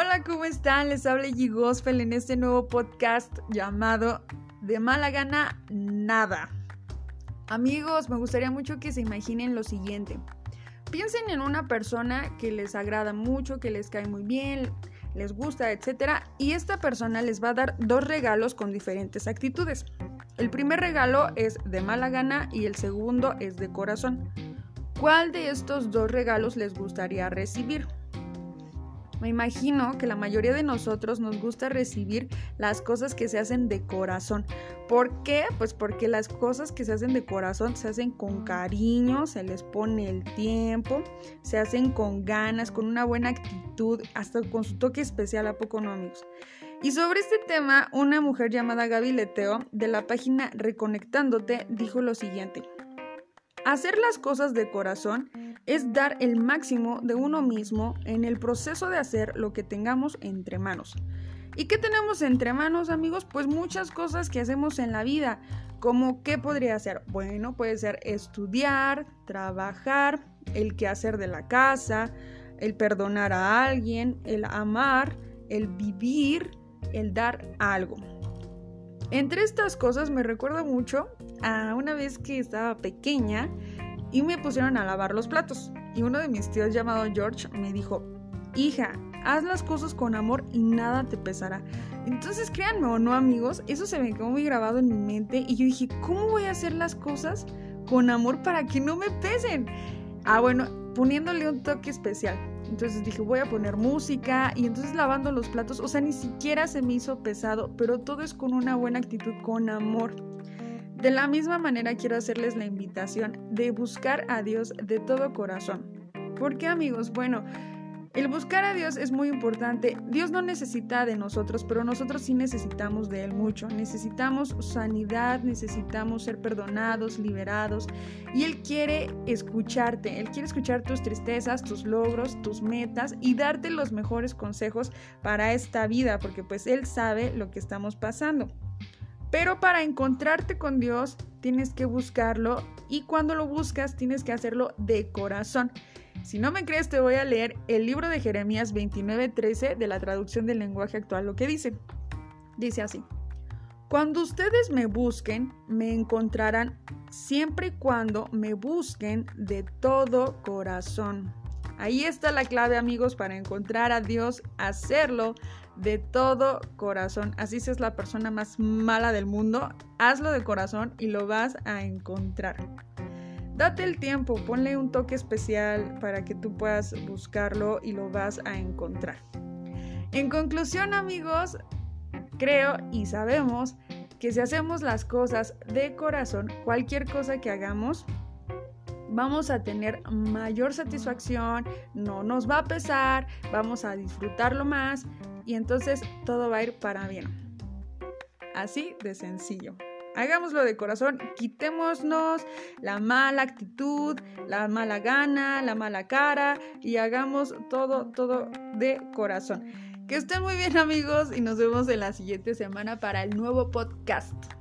Hola, ¿cómo están? Les habla G Gospel en este nuevo podcast llamado De mala gana, nada. Amigos, me gustaría mucho que se imaginen lo siguiente. Piensen en una persona que les agrada mucho, que les cae muy bien, les gusta, etc. Y esta persona les va a dar dos regalos con diferentes actitudes. El primer regalo es de mala gana y el segundo es de corazón. ¿Cuál de estos dos regalos les gustaría recibir? Me imagino que la mayoría de nosotros nos gusta recibir las cosas que se hacen de corazón. ¿Por qué? Pues porque las cosas que se hacen de corazón se hacen con cariño, se les pone el tiempo, se hacen con ganas, con una buena actitud, hasta con su toque especial, ¿a poco no amigos? Y sobre este tema, una mujer llamada Gaby Leteo de la página Reconectándote dijo lo siguiente. Hacer las cosas de corazón es dar el máximo de uno mismo en el proceso de hacer lo que tengamos entre manos. ¿Y qué tenemos entre manos, amigos? Pues muchas cosas que hacemos en la vida. Como qué podría ser? Bueno, puede ser estudiar, trabajar, el quehacer de la casa, el perdonar a alguien, el amar, el vivir, el dar algo. Entre estas cosas me recuerdo mucho a una vez que estaba pequeña y me pusieron a lavar los platos. Y uno de mis tíos llamado George me dijo, hija, haz las cosas con amor y nada te pesará. Entonces créanme o no amigos, eso se me quedó muy grabado en mi mente y yo dije, ¿cómo voy a hacer las cosas con amor para que no me pesen? Ah, bueno, poniéndole un toque especial. Entonces dije, voy a poner música y entonces lavando los platos, o sea, ni siquiera se me hizo pesado, pero todo es con una buena actitud, con amor. De la misma manera quiero hacerles la invitación de buscar a Dios de todo corazón. ¿Por qué amigos? Bueno, el buscar a Dios es muy importante. Dios no necesita de nosotros, pero nosotros sí necesitamos de Él mucho. Necesitamos sanidad, necesitamos ser perdonados, liberados. Y Él quiere escucharte. Él quiere escuchar tus tristezas, tus logros, tus metas y darte los mejores consejos para esta vida, porque pues Él sabe lo que estamos pasando. Pero para encontrarte con Dios tienes que buscarlo y cuando lo buscas tienes que hacerlo de corazón. Si no me crees te voy a leer el libro de Jeremías 29:13 de la traducción del lenguaje actual, lo que dice. Dice así. Cuando ustedes me busquen, me encontrarán siempre y cuando me busquen de todo corazón. Ahí está la clave amigos para encontrar a Dios, hacerlo de todo corazón. Así seas la persona más mala del mundo, hazlo de corazón y lo vas a encontrar. Date el tiempo, ponle un toque especial para que tú puedas buscarlo y lo vas a encontrar. En conclusión amigos, creo y sabemos que si hacemos las cosas de corazón, cualquier cosa que hagamos, vamos a tener mayor satisfacción, no nos va a pesar, vamos a disfrutarlo más y entonces todo va a ir para bien. Así de sencillo. Hagámoslo de corazón, quitémonos la mala actitud, la mala gana, la mala cara y hagamos todo, todo de corazón. Que estén muy bien amigos y nos vemos en la siguiente semana para el nuevo podcast.